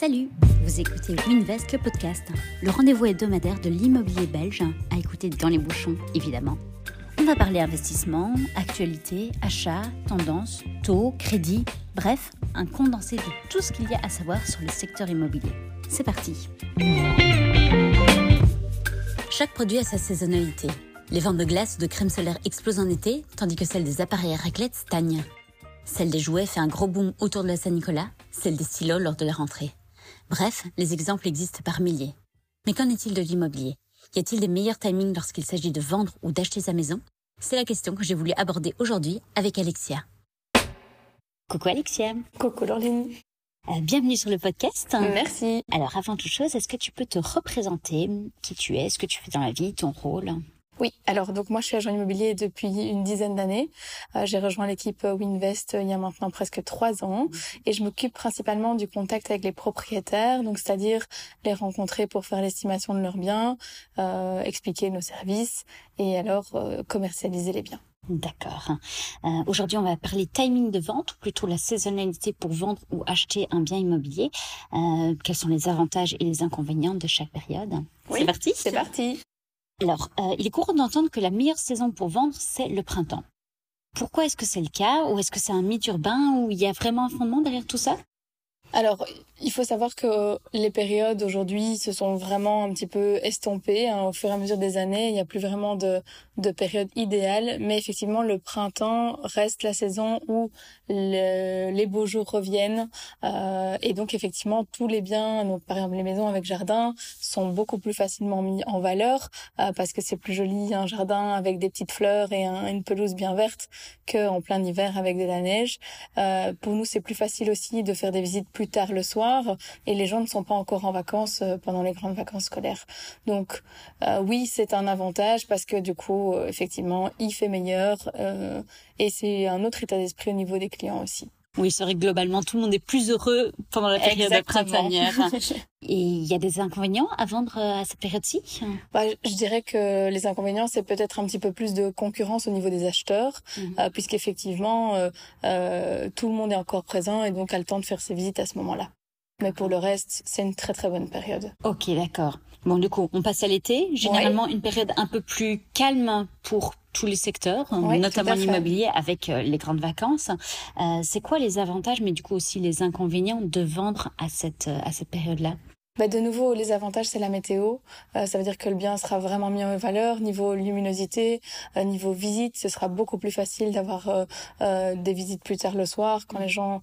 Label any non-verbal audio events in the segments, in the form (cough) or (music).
Salut, vous écoutez Winvest, le podcast, le rendez-vous hebdomadaire de l'immobilier belge, à écouter dans les bouchons, évidemment. On va parler investissement, actualité, achat, tendance, taux, crédit, bref, un condensé de tout ce qu'il y a à savoir sur le secteur immobilier. C'est parti Chaque produit a sa saisonnalité. Les ventes de glace ou de crème solaire explosent en été, tandis que celle des appareils à raclette stagne. Celle des jouets fait un gros boom autour de la Saint-Nicolas, celle des stylos lors de la rentrée. Bref, les exemples existent par milliers. Mais qu'en est-il de l'immobilier? Y a-t-il des meilleurs timings lorsqu'il s'agit de vendre ou d'acheter sa maison? C'est la question que j'ai voulu aborder aujourd'hui avec Alexia. Coucou Alexia. Coucou Laureline. Euh, bienvenue sur le podcast. Merci. Alors avant toute chose, est-ce que tu peux te représenter qui tu es, ce que tu fais dans la vie, ton rôle? Oui, alors donc moi je suis agent immobilier depuis une dizaine d'années. Euh, j'ai rejoint l'équipe Winvest il y a maintenant presque trois ans et je m'occupe principalement du contact avec les propriétaires, donc c'est-à-dire les rencontrer pour faire l'estimation de leurs biens, euh, expliquer nos services et alors euh, commercialiser les biens. D'accord. Euh, Aujourd'hui, on va parler timing de vente, ou plutôt la saisonnalité pour vendre ou acheter un bien immobilier. Euh, quels sont les avantages et les inconvénients de chaque période? Oui, C'est parti? C'est parti. Alors, euh, il est courant d'entendre que la meilleure saison pour vendre, c'est le printemps. Pourquoi est-ce que c'est le cas Ou est-ce que c'est un mythe urbain Ou il y a vraiment un fondement derrière tout ça? Alors, il faut savoir que les périodes aujourd'hui se sont vraiment un petit peu estompées hein, au fur et à mesure des années. Il n'y a plus vraiment de, de période idéale, mais effectivement, le printemps reste la saison où le- les beaux jours reviennent. Euh, et donc, effectivement, tous les biens, donc, par exemple les maisons avec jardin, sont beaucoup plus facilement mis en valeur euh, parce que c'est plus joli un jardin avec des petites fleurs et un- une pelouse bien verte qu'en plein hiver avec de la neige. Euh, pour nous, c'est plus facile aussi de faire des visites plus tard le soir et les gens ne sont pas encore en vacances euh, pendant les grandes vacances scolaires. Donc euh, oui, c'est un avantage parce que du coup, euh, effectivement, il fait meilleur et c'est un autre état d'esprit au niveau des clients aussi. Oui, c'est vrai que globalement, tout le monde est plus heureux pendant la période printanière. (laughs) Et il y a des inconvénients à vendre euh, à cette période-ci? Bah, je dirais que les inconvénients, c'est peut-être un petit peu plus de concurrence au niveau des acheteurs, Mhm. euh, puisqu'effectivement, euh, euh, tout le monde est encore présent et donc a le temps de faire ses visites à ce moment-là. Mais pour le reste, c'est une très très bonne période. Ok, d'accord. Bon, du coup, on passe à l'été. Généralement, une période un peu plus calme pour tous les secteurs, Oui, notamment l'immobilier avec euh, les grandes vacances. Euh, c'est quoi les avantages, mais du coup aussi les inconvénients de vendre à cette euh, à cette période-là? Bah, de nouveau, les avantages, c'est la météo. Euh, ça veut dire que le bien sera vraiment mis en valeur. Niveau luminosité, euh, niveau visite, ce sera beaucoup plus facile d'avoir euh, euh, des visites plus tard le soir quand les gens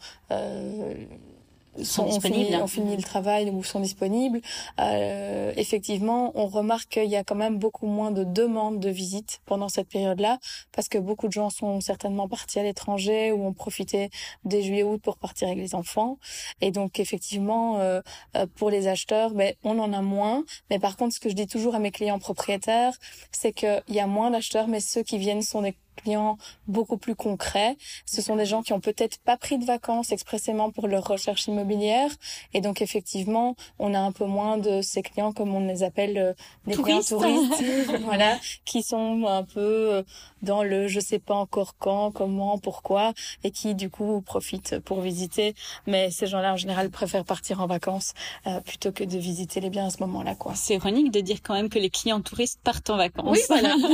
Sont ont fini, disponibles. ont fini le travail ou sont disponibles. Euh, effectivement, on remarque qu'il y a quand même beaucoup moins de demandes de visites pendant cette période-là parce que beaucoup de gens sont certainement partis à l'étranger ou ont profité des juillet-août pour partir avec les enfants. Et donc, effectivement, euh, euh, pour les acheteurs, ben, on en a moins. Mais par contre, ce que je dis toujours à mes clients propriétaires, c'est qu'il y a moins d'acheteurs, mais ceux qui viennent sont des clients beaucoup plus concrets. Ce sont des gens qui ont peut-être pas pris de vacances expressément pour leur recherche immobilière. Et donc, effectivement, on a un peu moins de ces clients, comme on les appelle, euh, des Touristes. clients touristes, (laughs) voilà, qui sont un peu euh, dans le je sais pas encore quand, comment, pourquoi, et qui, du coup, profitent pour visiter. Mais ces gens-là, en général, préfèrent partir en vacances euh, plutôt que de visiter les biens à ce moment-là, quoi. C'est ironique de dire quand même que les clients touristes partent en vacances. Oui, voilà. (laughs)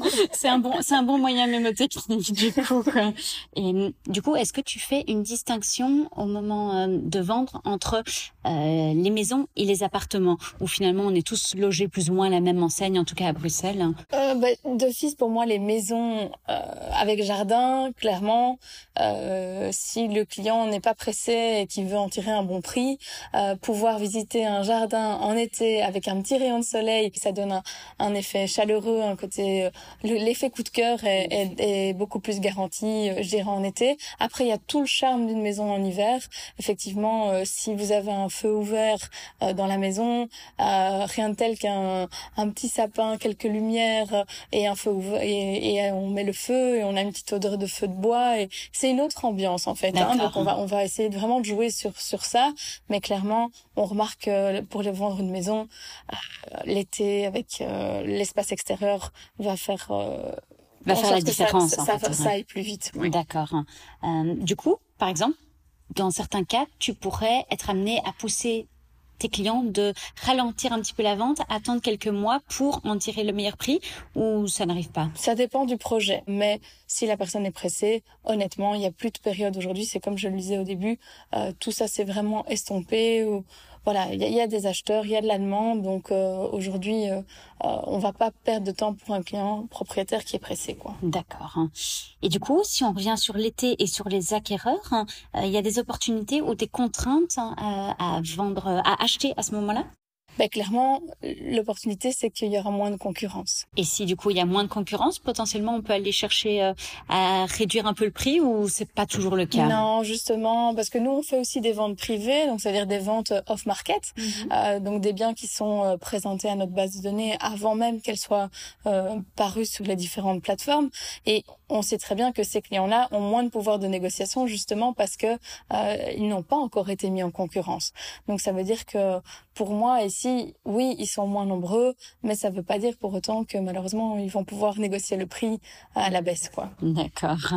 (laughs) c'est un bon, c'est un bon moyen (laughs) euh, du coup, est-ce que tu fais une distinction au moment euh, de vendre entre euh, les maisons et les appartements, où finalement on est tous logés plus ou moins à la même enseigne, en tout cas à Bruxelles? Euh, bah, pour moi, les maisons avec jardin, clairement, si le client n'est pas pressé et qu'il veut en tirer un bon prix, pouvoir visiter un jardin en été avec un petit rayon de soleil, ça donne un, effet chaleureux, un côté, le- l'effet coup de cœur est, est beaucoup plus garanti, euh, je dirais, en été. Après, il y a tout le charme d'une maison en hiver. Effectivement, euh, si vous avez un feu ouvert euh, dans la maison, euh, rien de tel qu'un un petit sapin, quelques lumières euh, et un feu ouvert, et, et on met le feu et on a une petite odeur de feu de bois et c'est une autre ambiance en fait. Hein, donc on va on va essayer de vraiment de jouer sur sur ça, mais clairement on remarque pour les vendre une maison l'été avec euh, l'espace extérieur va faire euh, Va faire la différence. Ça, en ça, fait, ça ouais. aille plus vite. oui. D'accord. Euh, du coup, par exemple, dans certains cas, tu pourrais être amené à pousser tes clients de ralentir un petit peu la vente, attendre quelques mois pour en tirer le meilleur prix ou ça n'arrive pas? Ça dépend du projet, mais si la personne est pressée, honnêtement, il n'y a plus de période aujourd'hui. C'est comme je le disais au début, euh, tout ça c'est vraiment estompé. Ou, voilà, il y, a, des acheteurs, il y a de la demande, donc euh, aujourd'hui, euh, euh, on va pas perdre de temps pour un client propriétaire qui est pressé, quoi. D'accord. Et du coup, si on revient sur l'été et sur les acquéreurs, hein, il y a des opportunités ou des contraintes hein, à vendre, à acheter à ce moment-là? Ben, clairement, l'opportunité, c'est qu'il y aura moins de concurrence. Et si du coup il y a moins de concurrence, potentiellement on peut aller chercher euh, à réduire un peu le prix ou c'est pas toujours le cas? Non, justement, parce que nous on fait aussi des ventes privées, donc c'est-à-dire des ventes off-market, mhm. euh, donc des biens qui sont euh, présentés à notre base de données avant même qu'elles soient euh, parues sur les différentes plateformes. Et on sait très bien que ces clients-là ont moins de pouvoir de négociation justement parce que euh, ils n'ont pas encore été mis en concurrence. Donc ça veut dire que pour moi ici, oui, ils sont moins nombreux, mais ça ne veut pas dire pour autant que malheureusement ils vont pouvoir négocier le prix à la baisse, quoi. D'accord.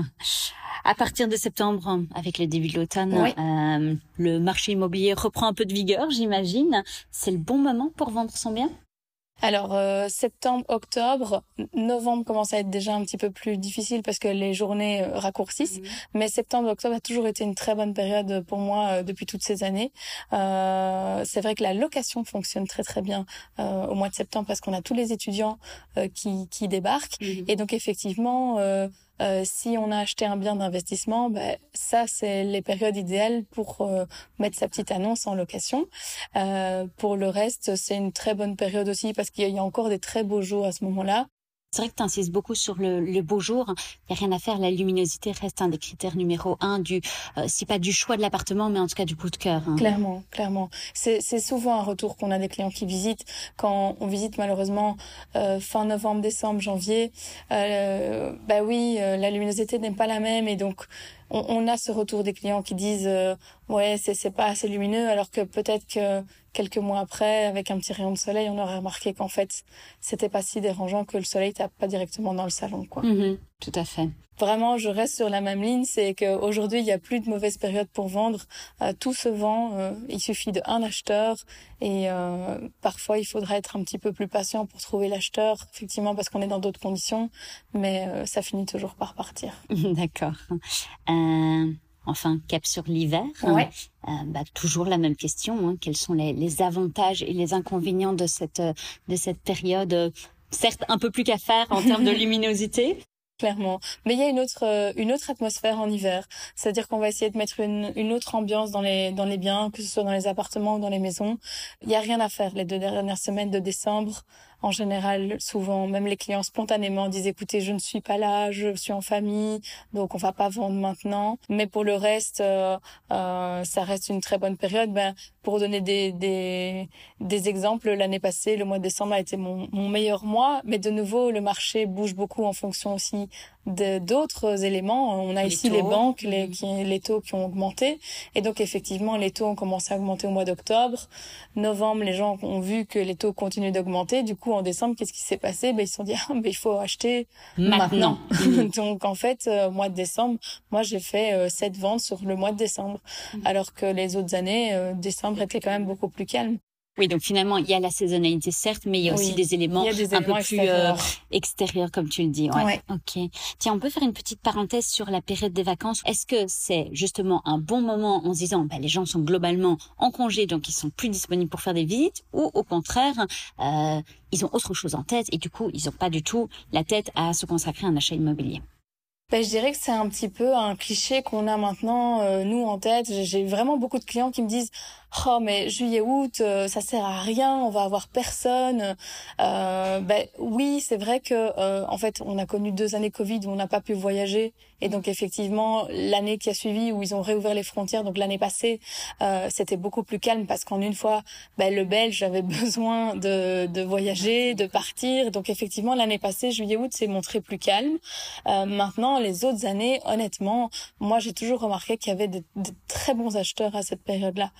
À partir de septembre, avec le début de l'automne, euh, le marché immobilier reprend un peu de vigueur, j'imagine. C'est le bon moment pour vendre son bien? Alors euh, septembre, octobre, novembre commence à être déjà un petit peu plus difficile parce que les journées euh, raccourcissent. Mhm. Mais septembre, octobre a toujours été une très bonne période pour moi euh, depuis toutes ces années. c'est vrai que la location fonctionne très très bien au mois de septembre parce qu'on a tous les étudiants qui, qui débarquent mhm. et donc effectivement euh, si on a acheté un bien d'investissement, ben, ça c'est les périodes idéales pour euh, mettre sa petite annonce en location. Euh, pour le reste, c'est une très bonne période aussi parce qu'il y a encore des très beaux jours à ce moment-là. C'est vrai que tu insistes beaucoup sur le, le beau jour. Il n'y a rien à faire. La luminosité reste un des critères numéro un du, euh, si pas du choix de l'appartement, mais en tout cas du coup de cœur. Hein. Clairement, clairement. C'est souvent un retour qu'on a des clients qui visitent. Quand on visite malheureusement euh, fin novembre, décembre, janvier, euh, bah oui, euh, la luminosité n'est pas la même et donc on, on, a ce retour des clients qui disent euh, ouais c'est c'est pas assez lumineux alors que peut-être que quelques mois après avec un petit rayon de soleil on aurait remarqué qu'en fait c'était pas si dérangeant que le soleil tape pas directement dans le salon quoi. Mm-hmm. Tout à fait. Vraiment, je reste sur la même ligne, c'est qu'aujourd'hui, il n'y a plus de mauvaise période pour vendre. Euh, tout se vend. Euh, il suffit d'un acheteur et euh, parfois, il faudra être un petit peu plus patient pour trouver l'acheteur, effectivement, parce qu'on est dans d'autres conditions, mais ça finit toujours par partir. (laughs) D'accord. enfin, cap sur l'hiver. Ouais. bah, toujours la même question. Hein. Quels sont les, les, avantages et les inconvénients de cette de cette période certes un peu plus qu'à faire en termes de (laughs) luminosité, clairement. Mais il y a une autre euh, une autre atmosphère en hiver, c'est-à-dire qu'on va essayer de mettre une, une autre ambiance dans les dans les biens, que ce soit dans les appartements ou dans les maisons. Il y a rien à faire les deux dernières semaines de décembre en général, souvent, même les clients spontanément disent écoutez, je ne suis pas là, je suis en famille, donc on va pas vendre maintenant. Mais pour le reste, euh, euh, ça reste une très bonne période. Ben, pour donner des, des, des exemples, l'année passée, le mois de décembre a été mon, mon meilleur mois, mais de nouveau, le marché bouge beaucoup en fonction aussi d'autres éléments. On a ici les banques, les, qui, les taux qui ont augmenté. Et donc, effectivement, les taux ont commencé à augmenter au mois d'octobre. Novembre, les gens ont vu que les taux continuent d'augmenter. Du coup, en décembre, qu'est-ce qui s'est passé? Ben, Ils se sont dit, ah, ben, il faut acheter maintenant. (laughs) donc, en fait, euh, mois de décembre, moi, j'ai fait euh, sept ventes sur le mois de décembre. Mm. Alors que les autres années, euh, décembre était quand même beaucoup plus calme. Oui, donc finalement, il y a la saisonnalité, certes, mais il y a aussi des éléments, un peu plus euh, extérieurs. comme tu le dis. Ouais. Ok. Tiens, on peut faire une petite parenthèse sur la période des vacances. Est-ce que c'est justement un bon moment en se disant, bah, les gens sont globalement en congé, donc ils sont plus disponibles pour faire des visites, ou au contraire, euh, ils ont autre chose en tête et du coup, ils n'ont pas du tout la tête à se consacrer à un achat immobilier? Ben, je dirais que c'est un petit peu un cliché qu'on a maintenant, euh, nous, en tête. J'ai vraiment beaucoup de clients qui me disent oh mais juillet août euh, ça sert à rien on va avoir personne. Euh, ben oui c'est vrai que euh, en fait on a connu deux années Covid où on n'a pas pu voyager. Et donc effectivement l'année qui a suivi où ils ont réouvert les frontières donc l'année passée euh, c'était beaucoup plus calme parce qu'en une fois ben, le Belge avait (laughs) besoin de, de voyager de partir. Donc effectivement l'année passée juillet août s'est montré plus calme. Euh, maintenant les autres années honnêtement moi j'ai toujours remarqué qu'il y avait de, de, très bons acheteurs à cette période là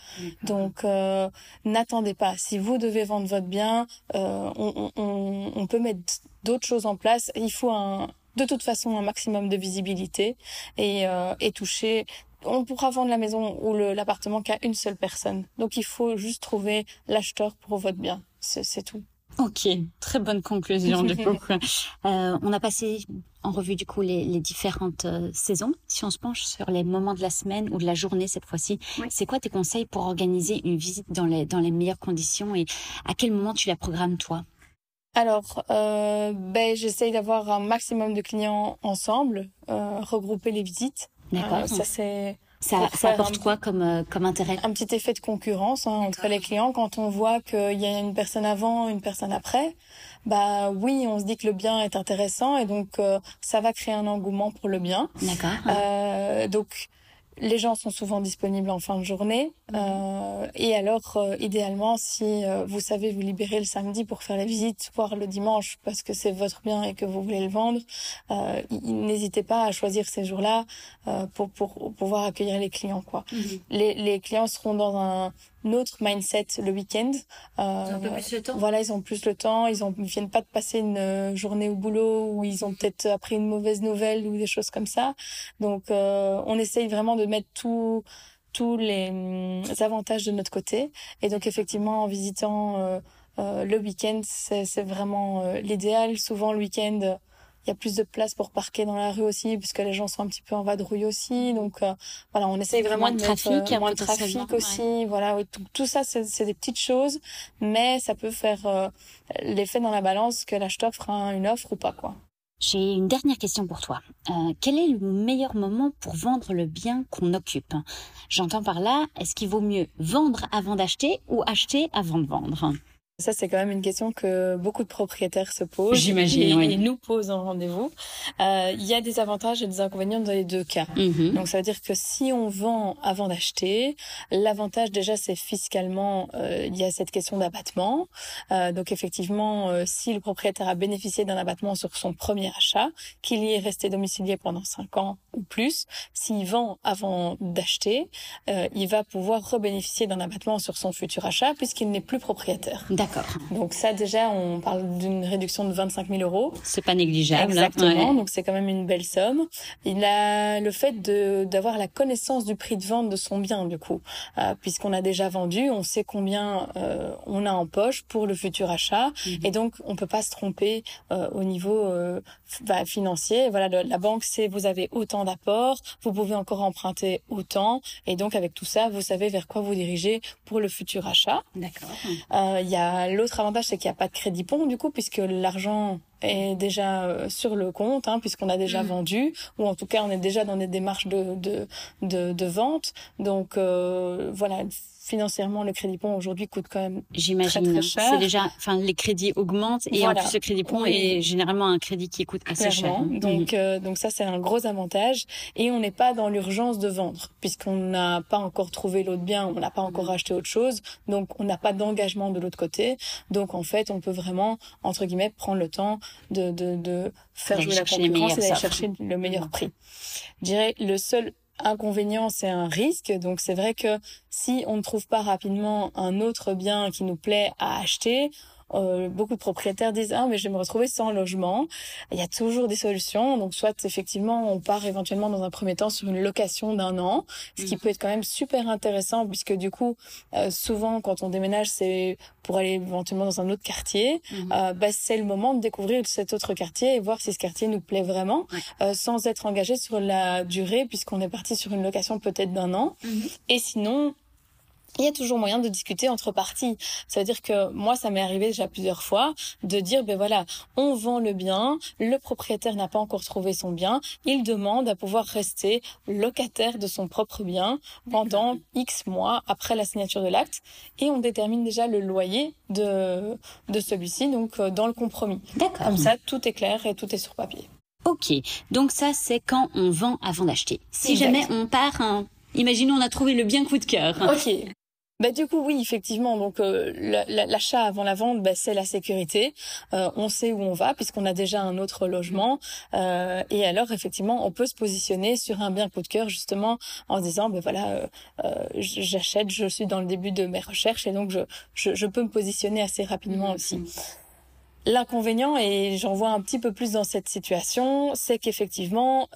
donc, euh, n'attendez pas. Si vous devez vendre votre bien, euh, on, on, on, peut mettre d'autres choses en place. Il faut un, de toute façon un maximum de visibilité et, euh, et toucher on pourra vendre la maison ou l'appartement qu'à une seule personne. Donc il faut juste trouver l'acheteur pour votre bien. C'est tout. Ok, très bonne conclusion du coup. (laughs) Euh, on a passé en revue du coup les, les différentes euh, saisons. Si on se penche sur les moments de la semaine ou de la journée cette fois-ci, c'est quoi tes conseils pour organiser une visite dans les dans les meilleures conditions et à quel moment tu la programmes toi? Alors, euh, ben, j'essaye d'avoir un maximum de clients ensemble, euh, regrouper les visites. D'accord. Ça c'est ça, ça apporte quoi comme, euh, comme intérêt? Un petit effet de concurrence hein, entre les clients. Quand on voit qu'il y a une personne avant, une personne après, bah oui, on se dit que le bien est intéressant et donc euh, ça va créer un engouement pour le bien. D'accord. Euh, donc les gens sont souvent disponibles en fin de journée. Mhm. Euh, et alors, euh, idéalement, si euh, vous savez vous libérer le samedi pour faire la visite, voire le dimanche parce que c'est votre bien et que vous voulez le vendre, n'hésitez pas à choisir ces jours-là pour, pour, pouvoir accueillir les clients. Quoi. Mhm. Les, les clients seront dans un notre mindset le week-end. Euh, ils ont plus le temps. Voilà, ils ont plus le temps. Ils ont, viennent pas de passer une euh, journée au boulot où ils ont peut-être appris une mauvaise nouvelle ou des choses comme ça. Donc, euh, on essaye vraiment de mettre tout, tous les, hum, avantages de notre côté. Et donc, effectivement, en visitant euh, euh le week-end, c'est vraiment l'idéal. Souvent, le week-end il y a plus de place pour parquer dans la rue aussi, puisque les gens sont un petit peu en vadrouille aussi. Donc euh, voilà, on essaye vraiment de trafic, mettre, euh, moins de trafic aussi. Voilà, oui, tout, tout ça, c'est des petites choses, mais ça peut faire euh, l'effet dans la balance que l'acheteur fera une offre ou pas, quoi. J'ai une dernière question pour toi. Euh, quel est le meilleur moment pour vendre le bien qu'on occupe? J'entends par là, est-ce qu'il vaut mieux vendre avant d'acheter ou acheter avant de vendre? Ça, c'est quand même une question que beaucoup de propriétaires se posent. J'imagine, et, nous posent en rendez-vous. Euh, il y a des avantages et des inconvénients dans les deux cas. Mhm. Donc, ça veut dire que si on vend avant d'acheter, l'avantage déjà, c'est fiscalement, euh, il y a cette question d'abattement. Euh, donc, effectivement, euh, si le propriétaire a bénéficié d'un abattement sur son premier achat, qu'il y est resté domicilié pendant cinq ans ou plus, s'il vend avant d'acheter, euh, il va pouvoir rebénéficier d'un abattement sur son futur achat puisqu'il n'est plus propriétaire. D'accord. Donc ça déjà, on parle d'une réduction de 25 000 euros. C'est pas négligeable. Exactement. Donc c'est quand même une belle somme. Il a le fait de d'avoir la connaissance du prix de vente de son bien du coup, euh, puisqu'on a déjà vendu, on sait combien euh, on a en poche pour le futur achat, mhm. et donc on peut pas se tromper euh, au niveau euh, bah, financier. Voilà, la banque sait vous avez autant d'apports, vous pouvez encore emprunter autant, et donc avec tout ça, vous savez vers quoi vous dirigez pour le futur achat. D'accord. Euh, il y a l'autre avantage, c'est qu'il n'y a pas de crédit pont du coup, puisque l'argent est déjà euh, sur le compte, hein, puisqu'on a déjà mm. vendu, ou en tout cas on est déjà dans des démarches de de de, de vente. Donc euh, voilà, financièrement, le crédit pont aujourd'hui coûte quand même J'imagine. Très, très cher. C'est déjà, enfin, les crédits augmentent et en plus le crédit pont est généralement un crédit qui coûte assez cher. Hein. Donc, mhm. euh, donc ça c'est un gros avantage et on n'est pas dans l'urgence de vendre puisqu'on n'a pas encore trouvé l'autre bien, on n'a pas encore acheté autre chose, donc on n'a pas d'engagement de l'autre côté. Donc en fait, on peut vraiment entre guillemets prendre le temps de de, de faire jouer la concurrence et d'aller chercher le meilleur prix. Je dirais le seul inconvénient, c'est un risque. Donc c'est vrai que si on ne trouve pas rapidement un autre bien qui nous plaît à acheter, euh, beaucoup de propriétaires disent ah mais je vais me retrouver sans logement. Il y a toujours des solutions. Donc soit effectivement on part éventuellement dans un premier temps sur une location d'un an, ce qui mm. peut être quand même super intéressant puisque du coup euh, souvent quand on déménage c'est pour aller éventuellement dans un autre quartier. Mm. Euh, bah, c'est le moment de découvrir cet autre quartier et voir si ce quartier nous plaît vraiment euh, sans être engagé sur la durée puisqu'on est parti sur une location peut-être d'un an. Mm-hmm. Et sinon il y a toujours moyen de discuter entre parties. Ça veut dire que moi, ça m'est arrivé déjà plusieurs fois de dire, ben voilà, on vend le bien, le propriétaire n'a pas encore trouvé son bien, il demande à pouvoir rester locataire de son propre bien pendant X mois après la signature de l'acte et on détermine déjà le loyer de, de celui-ci, donc euh, dans le compromis. D'accord. Comme ça, tout est clair et tout est sur papier. Ok, donc ça c'est quand on vend avant d'acheter. Si jamais on part, imaginons on a trouvé le bien coup de cœur. Ok. Bah du coup oui effectivement donc euh, l'achat avant la vente bah, c'est la sécurité euh, on sait où on va puisqu'on a déjà un autre logement euh, et alors effectivement on peut se positionner sur un bien coup de cœur justement en se disant ben voilà j'achète je suis dans le début de mes recherches et donc je je, je peux me positionner assez rapidement mmh, aussi. Mmh. L'inconvénient et j'en vois un petit peu plus dans cette situation c'est qu'effectivement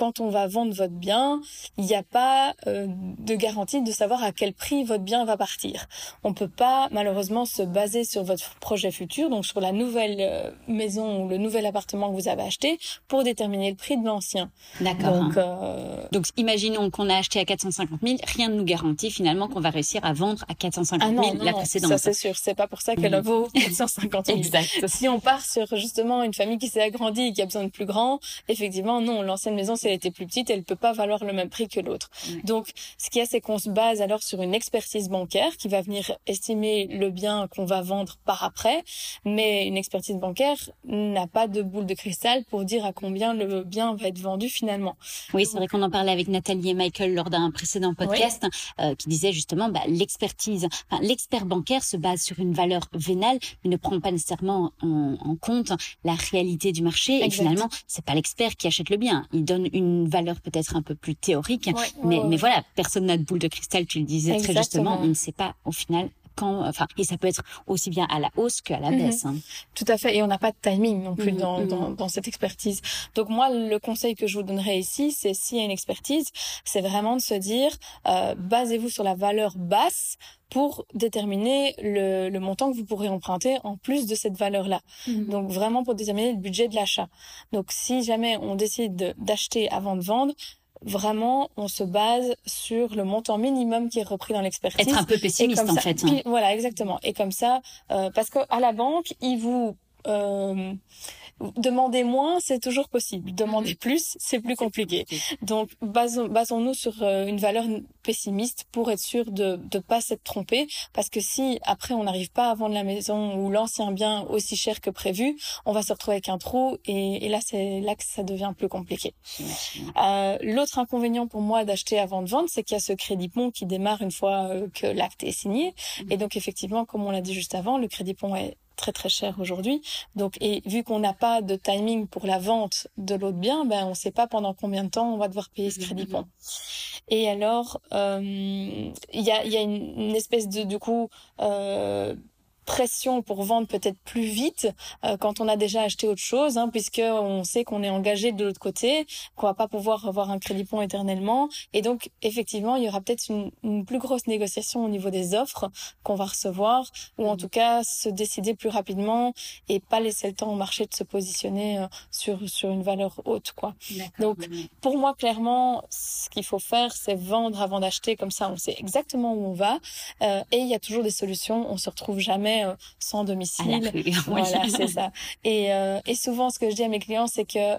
quand on va vendre votre bien, il n'y a pas euh, de garantie de savoir à quel prix votre bien va partir. On peut pas malheureusement se baser sur votre projet futur, donc sur la nouvelle euh, maison ou le nouvel appartement que vous avez acheté, pour déterminer le prix de l'ancien. D'accord. Donc, euh... donc, imaginons qu'on a acheté à 450 000, rien ne nous garantit finalement qu'on va réussir à vendre à 450 000 ah non, la précédente. Ça c'est sûr, c'est pas pour ça qu'elle mmh. vaut 450 000. (laughs) exact. Si on part sur justement une famille qui s'est agrandie et qui a besoin de plus grand, effectivement non, l'ancienne maison c'est elle était plus petite, elle peut pas valoir le même prix que l'autre. Donc, ce qu'il y a, c'est qu'on se base alors sur une expertise bancaire qui va venir estimer le bien qu'on va vendre par après, mais une expertise bancaire n'a pas de boule de cristal pour dire à combien le bien va être vendu finalement. Oui, c'est vrai qu'on en parlait avec Nathalie et Michael lors d'un précédent podcast euh, qui disait justement bah, l'expertise, enfin, l'expert bancaire se base sur une valeur vénale, mais ne prend pas nécessairement en, en compte la réalité du marché. Et finalement, c'est pas l'expert qui achète le bien. Il donne une valeur peut-être un peu plus théorique, mais, mais voilà, personne n'a de boule de cristal, tu le disais très justement, on ne sait pas au final quand, enfin, et ça peut être aussi bien à la hausse qu'à la mhm. baisse. Hein. Tout à fait, et on n'a pas de timing non plus mhm, dans, dans, mhm. dans, cette expertise. Donc moi, le conseil que je vous donnerais ici, c'est s'il y a une expertise, c'est vraiment de se dire, euh, basez-vous sur la valeur basse pour déterminer le, le, montant que vous pourrez emprunter en plus de cette valeur-là. Donc vraiment pour déterminer le budget de l'achat. Donc si jamais on décide d'acheter avant de vendre, vraiment, on se base sur le montant minimum qui est repris dans l'expertise. Être un peu pessimiste en fait. Hein. voilà, exactement. Et comme ça, euh, parce qu'à la banque, ils vous euh, demander moins, c'est toujours possible. Demander plus, c'est plus compliqué. Donc, basons-nous sur euh, une valeur pessimiste pour être sûr de ne pas s'être trompé. Parce que si après on n'arrive pas à vendre la maison ou l'ancien bien aussi cher que prévu, on va se retrouver avec un trou et, et là c'est là que ça devient plus compliqué. Euh, L'autre inconvénient pour moi d'acheter avant de vendre, c'est qu'il y a ce crédit pont qui démarre une fois euh, que l'acte est signé. Mmh. Et donc effectivement, comme on l'a dit juste avant, le crédit pont est très très cher aujourd'hui. Donc et vu qu'on n'a pas de timing pour la vente de l'autre bien, ben on ne sait pas pendant combien de temps on va devoir payer ce crédit pont. Et alors euh, il y a, y a une, espèce de du coup euh, pression pour vendre peut-être plus vite euh, quand on a déjà acheté autre chose, hein, puisque on sait qu'on est engagé de l'autre côté, qu'on va pas pouvoir avoir un crédit pont éternellement, et donc effectivement il y aura peut-être une, une, plus grosse négociation au niveau des offres qu'on va recevoir, ou en mmh. tout cas se décider plus rapidement et pas laisser le temps au marché de se positionner euh, sur sur une valeur haute, quoi. Donc pour moi clairement, ce qu'il faut faire, c'est vendre avant d'acheter, comme ça on sait exactement où on va, euh, et il y a toujours des solutions, on se retrouve jamais euh, sans domicile. (laughs) Voilà, c'est ça. Et, euh, et souvent, ce que je dis à mes clients, c'est que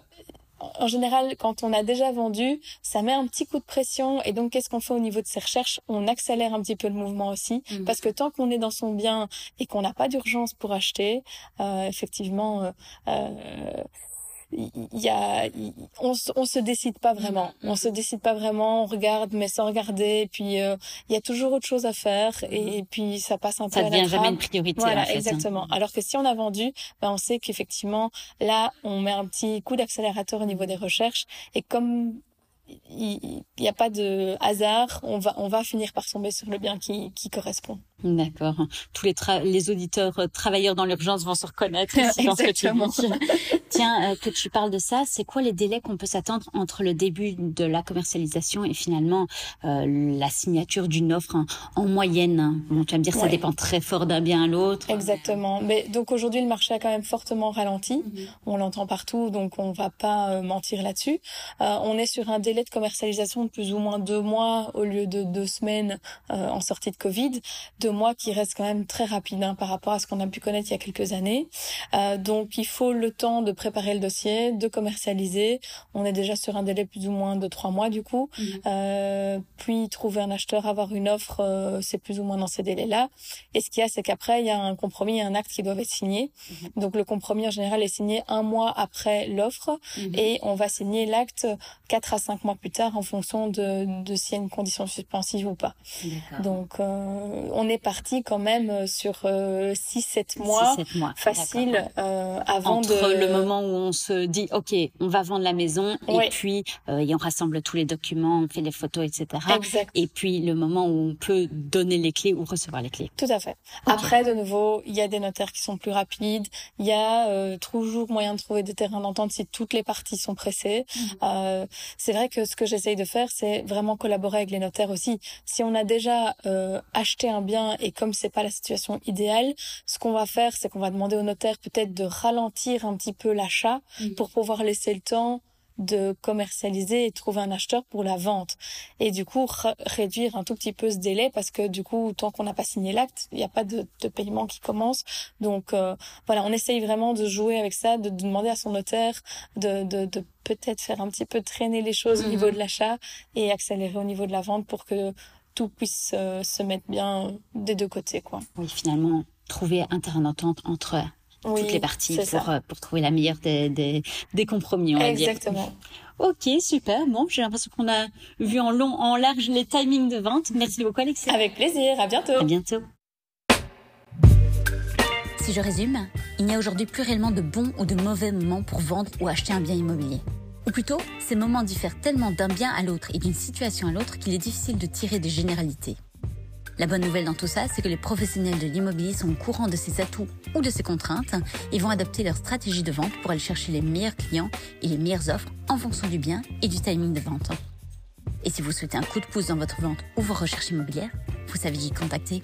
en général, quand on a déjà vendu, ça met un petit coup de pression. Et donc, qu'est-ce qu'on fait au niveau de ces recherches? On accélère un petit peu le mouvement aussi, mmh. parce que tant qu'on est dans son bien et qu'on n'a pas d'urgence pour acheter, euh, effectivement, euh, y a, on, on se décide pas vraiment. Mm-hmm. On se décide pas vraiment. On regarde, mais sans regarder. Et puis euh, il y a toujours autre chose à faire. Et, mm-hmm. puis ça passe un peu à la devient jamais une priorité. Voilà, en fait. Hein. exactement. Alors que si on a vendu, ben on sait qu'effectivement là, on met un petit coup d'accélérateur au niveau des recherches. Et comme il n'y a pas de hasard, on va, on va finir par tomber sur le bien qui, qui correspond. D'accord. Tous les, les auditeurs euh, travailleurs dans l'urgence vont se reconnaître (laughs) que tu. Tiens, euh, que tu parles de ça, c'est quoi les délais qu'on peut s'attendre entre le début de la commercialisation et finalement euh, la signature d'une offre en, moyenne? Bon, tu vas me dire, ça dépend très fort d'un bien à l'autre. Exactement. Mais donc aujourd'hui, le marché a quand même fortement ralenti. Mhm. On l'entend partout, donc on va pas euh, mentir là-dessus. on est sur un délai de commercialisation de plus ou moins deux mois au lieu de deux semaines en sortie de Covid. De mois qui reste quand même très rapide hein, par rapport à ce qu'on a pu connaître il y a quelques années. Euh, donc il faut le temps de préparer le dossier, de commercialiser. On est déjà sur un délai plus ou moins de trois mois du coup. Mhm. Euh, puis trouver un acheteur, avoir une offre, euh, c'est plus ou moins dans ces délais-là. Et ce qu'il y a, c'est qu'après il y a un compromis, un acte qui doit être signé. Mhm. Donc le compromis en général est signé un mois après l'offre mhm. et on va signer l'acte quatre à cinq mois plus tard en fonction de, de s'il y a une condition suspensive ou pas. Donc euh, on n'est parti quand même sur 6-7 mois, mois, facile avant Entre de... le moment où on se dit, OK, on va vendre la maison, et puis et on rassemble tous les documents, on fait les photos, etc. Exact. Et puis le moment où on peut donner les clés ou recevoir les clés. Tout à fait. Après, de nouveau, il y a des notaires qui sont plus rapides. Il y a toujours moyen de trouver des terrains d'entente si toutes les parties sont pressées. Mhm. Euh, c'est vrai que ce que j'essaye de faire, c'est vraiment collaborer avec les notaires aussi. Si on a déjà euh, acheté un bien et comme c'est pas la situation idéale, ce qu'on va faire, c'est qu'on va demander au notaire peut-être de ralentir un petit peu l'achat pour pouvoir laisser le temps de commercialiser et trouver un acheteur pour la vente. Et du coup, réduire un tout petit peu ce délai parce que du coup, tant qu'on n'a pas signé l'acte, il n'y a pas de, de, paiement qui commence. Donc euh, voilà, on essaye vraiment de jouer avec ça, de, demander à son notaire de, de, de peut-être faire un petit peu traîner les choses au niveau mhm. de l'achat et accélérer au niveau de la vente pour que tout puisse euh, se mettre bien des deux côtés. quoi. Oui, finalement, trouver un terrain d'entente entre toutes les parties pour, euh, pour trouver la meilleure des, des, des compromis. On Exactement. Ok, super. Bon, j'ai l'impression qu'on a vu en long, en large les timings de vente. Merci beaucoup, Alexia. Avec plaisir. À bientôt. À bientôt. Si je résume, il n'y a aujourd'hui plus réellement de bons ou de mauvais moments pour vendre ou acheter un bien immobilier. Ou plutôt, ces moments diffèrent tellement d'un bien à l'autre et d'une situation à l'autre qu'il est difficile de tirer des généralités. La bonne nouvelle dans tout ça, c'est que les professionnels de l'immobilier sont au courant de ses atouts ou de ses contraintes et vont adapter leur stratégie de vente pour aller chercher les meilleurs clients et les meilleures offres en fonction du bien et du timing de vente. Et si vous souhaitez un coup de pouce dans votre vente ou vos recherches immobilières, vous savez qui contacter.